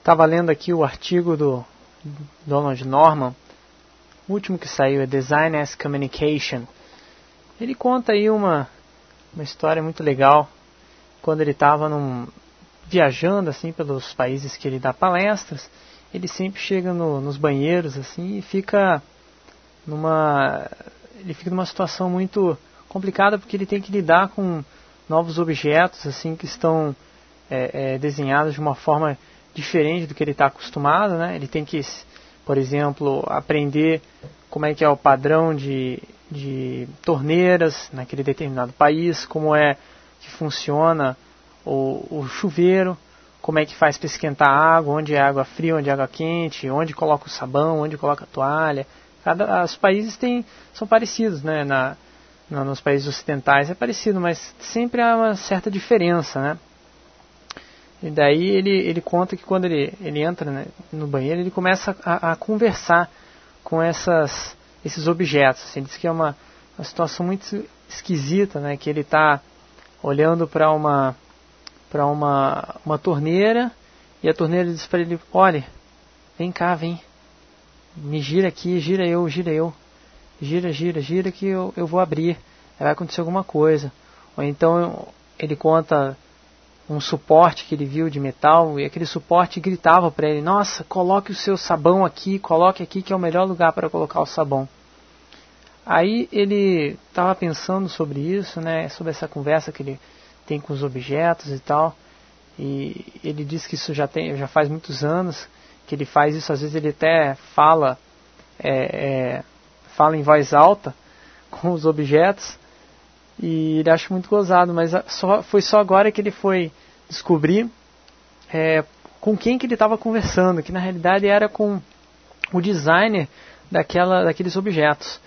Estava lendo aqui o artigo do Donald Norman, o último que saiu é Design as Communication. Ele conta aí uma, uma história muito legal, quando ele estava viajando assim pelos países que ele dá palestras, ele sempre chega no, nos banheiros assim e fica numa ele fica numa situação muito complicada porque ele tem que lidar com novos objetos assim que estão é, é, desenhados de uma forma diferente do que ele está acostumado, né? Ele tem que, por exemplo, aprender como é que é o padrão de, de torneiras naquele determinado país, como é que funciona o, o chuveiro, como é que faz para esquentar a água, onde é água fria, onde é água quente, onde coloca o sabão, onde coloca a toalha. Cada, os países têm, são parecidos, né? Na, nos países ocidentais é parecido, mas sempre há uma certa diferença, né? E daí ele, ele conta que quando ele, ele entra né, no banheiro, ele começa a, a, conversar com essas, esses objetos. Assim, ele diz que é uma, uma situação muito esquisita, né? Que ele está olhando para uma para uma, uma torneira e a torneira diz para ele: Olha, vem cá, vem, me gira aqui, gira eu, gira eu, gira, gira, gira que eu, eu vou abrir, vai acontecer alguma coisa. Ou então ele conta um suporte que ele viu de metal e aquele suporte gritava para ele: Nossa, coloque o seu sabão aqui, coloque aqui que é o melhor lugar para colocar o sabão. Aí ele estava pensando sobre isso, né, sobre essa conversa que ele tem com os objetos e tal. E ele diz que isso já, tem, já faz muitos anos que ele faz isso. Às vezes ele até fala, é, é, fala em voz alta com os objetos. E ele acha muito gozado, mas só, foi só agora que ele foi descobrir é, com quem que ele estava conversando, que na realidade era com o designer daquela, daqueles objetos.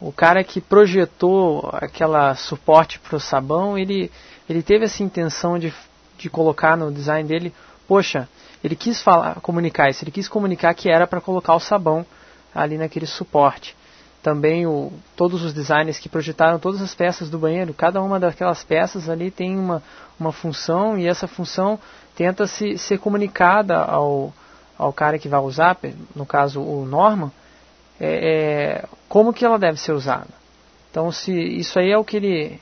O cara que projetou aquela suporte para o sabão, ele ele teve essa intenção de, de colocar no design dele, poxa, ele quis falar, comunicar isso, ele quis comunicar que era para colocar o sabão ali naquele suporte. Também o, todos os designers que projetaram todas as peças do banheiro, cada uma daquelas peças ali tem uma, uma função e essa função tenta se, ser comunicada ao, ao cara que vai usar, no caso o Norman, é, é, como que ela deve ser usada. Então se isso aí é o que ele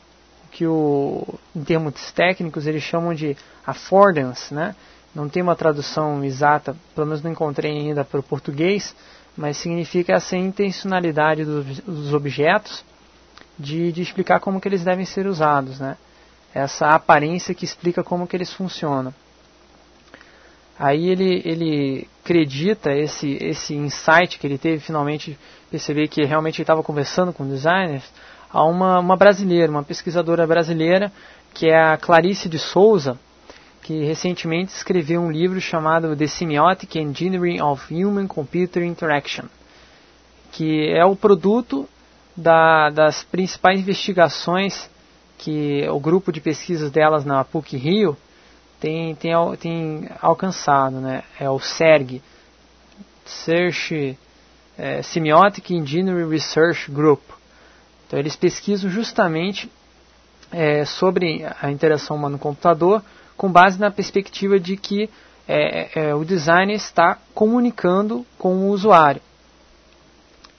que o, em termos técnicos eles chamam de affordance, né? Não tem uma tradução exata, pelo menos não encontrei ainda para o português, mas significa essa intencionalidade dos, objetos de, de, explicar como que eles devem ser usados, né? Essa aparência que explica como que eles funcionam. Aí ele, ele acredita esse, esse insight que ele teve finalmente perceber que realmente ele estava conversando com designers a uma, uma brasileira, uma pesquisadora brasileira, que é a Clarice de Souza, que recentemente escreveu um livro chamado The Semiotic Engineering of Human Computer Interaction, que é o produto da, das principais investigações que o grupo de pesquisas delas na PUC Rio tem, tem, tem alcançado, né? é o SERG, Search é, Semiotic Engineering Research Group. Então eles pesquisam justamente é, sobre a interação humano-computador com base na perspectiva de que é, é, o designer está comunicando com o usuário.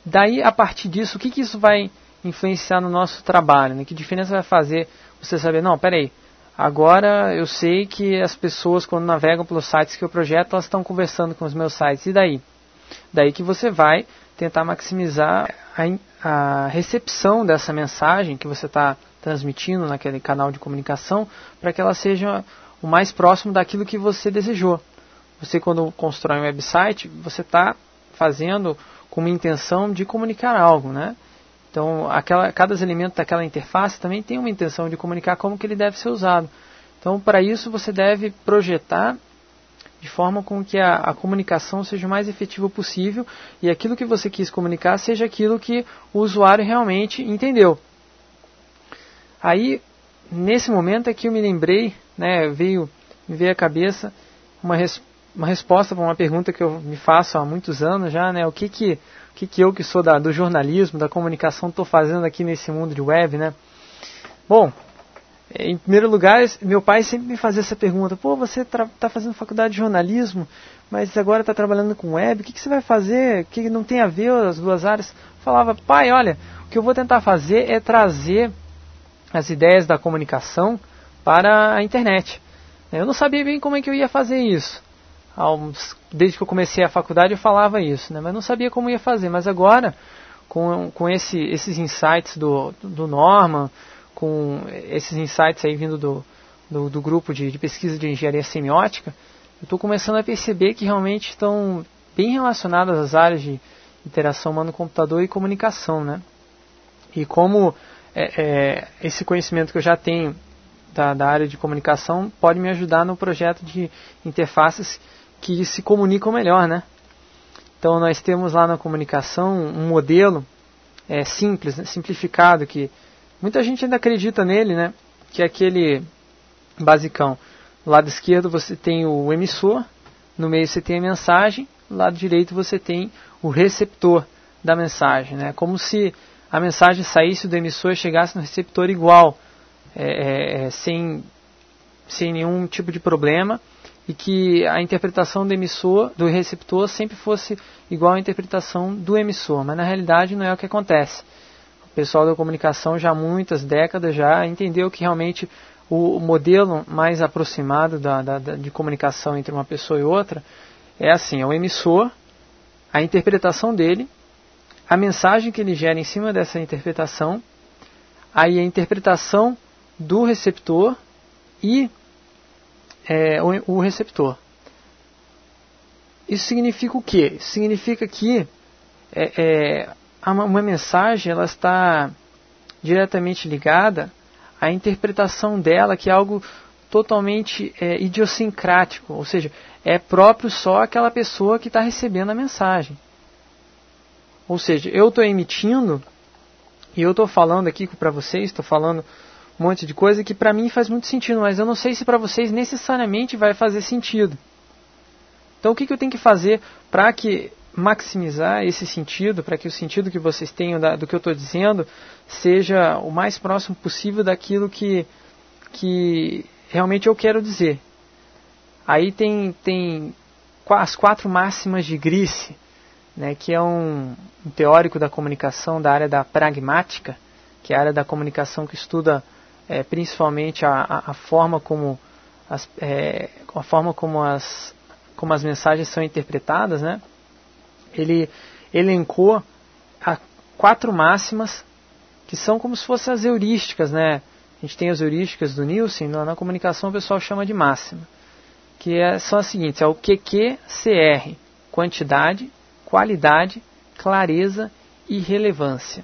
Daí, a partir disso, o que, que isso vai influenciar no nosso trabalho? Né? Que diferença vai fazer você saber, não, peraí, agora eu sei que as pessoas quando navegam pelos sites que eu projeto, elas estão conversando com os meus sites, e daí? Daí que você vai tentar maximizar a, a recepção dessa mensagem que você está transmitindo naquele canal de comunicação para que ela seja o mais próximo daquilo que você desejou. Você, quando constrói um website, você está fazendo com uma intenção de comunicar algo, né? Então, aquela, cada elemento daquela interface também tem uma intenção de comunicar como que ele deve ser usado. Então, para isso, você deve projetar de forma com que a, a, comunicação seja o mais efetiva possível e aquilo que você quis comunicar seja aquilo que o usuário realmente entendeu. Aí, nesse momento é que eu me lembrei, né, veio, me veio à cabeça uma, res, uma resposta para uma pergunta que eu me faço há muitos anos já, né, o que que, o que, que eu que sou da, do jornalismo, da comunicação, estou fazendo aqui nesse mundo de web, né? Bom, Em primeiro lugar, meu pai sempre me fazia essa pergunta: pô, você está fazendo faculdade de jornalismo, mas agora está trabalhando com web, o que, que, você vai fazer? Que não tem a ver as duas áreas? Eu falava, pai, olha, o que eu vou tentar fazer é trazer as ideias da comunicação para a internet. Eu não sabia bem como é que eu ia fazer isso. Desde que eu comecei a faculdade eu falava isso, né? mas não sabia como ia fazer. Mas agora, com, com esse, esses insights do, do Norman, com esses insights aí vindo do, do, do grupo de, de, pesquisa de engenharia semiótica, eu estou começando a perceber que realmente estão bem relacionadas às áreas de interação humano-computador e comunicação, né? E como é, é, esse conhecimento que eu já tenho da, da, área de comunicação pode me ajudar no projeto de interfaces que se comunicam melhor, né? Então nós temos lá na comunicação um modelo é, simples, né, simplificado, que muita gente ainda acredita nele, né? Que é aquele basicão. Do lado esquerdo você tem o emissor, no meio você tem a mensagem, do lado direito você tem o receptor da mensagem, né? Como se a mensagem saísse do emissor e chegasse no receptor igual, é, é, é sem, sem nenhum tipo de problema e que a interpretação do emissor, do receptor, sempre fosse igual à interpretação do emissor, mas na realidade não é o que acontece. O pessoal da comunicação já há muitas décadas já entendeu que realmente o modelo mais aproximado da, da, da, de comunicação entre uma pessoa e outra é assim, é o emissor, a interpretação dele, a mensagem que ele gera em cima dessa interpretação, aí a interpretação do receptor e é, o, o, receptor. Isso significa o quê? Significa que é, é, uma, uma mensagem ela está diretamente ligada à interpretação dela, que é algo totalmente é, idiosincrático, ou seja, é próprio só aquela pessoa que está recebendo a mensagem. Ou seja, eu estou emitindo e eu estou falando aqui para vocês, estou falando um monte de coisa que para mim faz muito sentido, mas eu não sei se para vocês necessariamente vai fazer sentido. Então o que, que eu tenho que fazer para que maximizar esse sentido, para que o sentido que vocês tenham da, do que eu estou dizendo seja o mais próximo possível daquilo que, que realmente eu quero dizer. Aí tem, tem as quatro máximas de Grice, né, que é um, um teórico da comunicação da área da pragmática, que é a área da comunicação que estuda é, principalmente a, a, a, forma como as, é, a forma como as, como as mensagens são interpretadas, né? ele elencou quatro máximas que são como se fossem as heurísticas, né? A gente tem as heurísticas do Nielsen, na, na comunicação o pessoal chama de máxima, que é, são as seguintes, é o QQCR, quantidade, qualidade, clareza e relevância.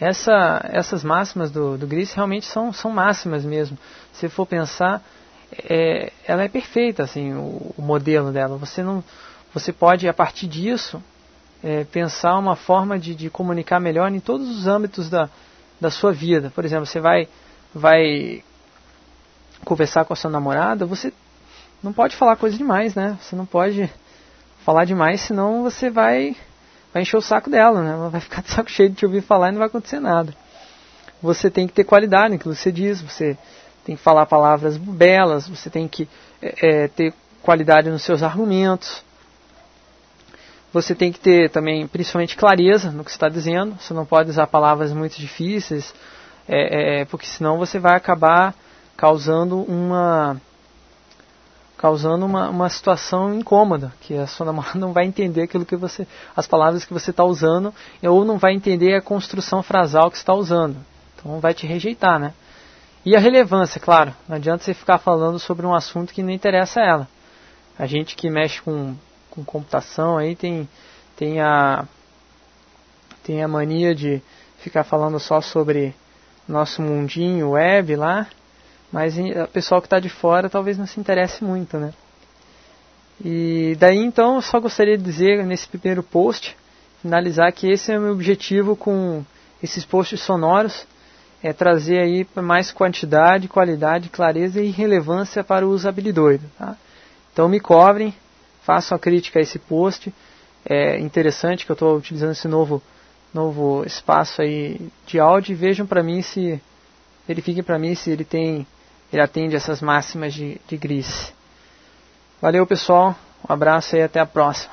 Essa, essas máximas do, do Gris realmente são, são máximas mesmo. Se for pensar, é, ela é perfeita, assim, o, o, modelo dela. Você não, você pode a partir disso é, pensar uma forma de, de comunicar melhor em todos os âmbitos da, da sua vida. Por exemplo, você vai, vai conversar com a sua namorada, você não pode falar coisa demais, né? Você não pode falar demais, senão você vai vai encher o saco dela, né? Ela vai ficar de saco cheio de te ouvir falar e não vai acontecer nada. Você tem que ter qualidade naquilo que você diz, você tem que falar palavras belas, você tem que é, é, ter qualidade nos seus argumentos. Você tem que ter também, principalmente, clareza no que você está dizendo. Você não pode usar palavras muito difíceis, é, é porque senão você vai acabar causando uma causando uma, uma situação incômoda, que a sua namorada não vai entender aquilo que você, as palavras que você está usando, ou não vai entender a construção frasal que está usando. Então vai te rejeitar, né? E a relevância, claro, não adianta você ficar falando sobre um assunto que não interessa a ela. A gente que mexe com, com computação aí tem, tem, a, tem a mania de ficar falando só sobre nosso mundinho web lá, mas o pessoal que está de fora talvez não se interesse muito, né? E daí então eu só gostaria de dizer nesse primeiro post, finalizar que esse é o meu objetivo com esses posts sonoros, é trazer aí mais quantidade, qualidade, clareza e relevância para o uso habilidoide. Tá? Então me cobrem, façam a crítica a esse post, é interessante que eu estou utilizando esse novo, novo espaço aí de áudio e vejam para mim se verifique para mim se ele tem ele atende essas máximas de, de gris. Valeu pessoal, um abraço e até a próxima.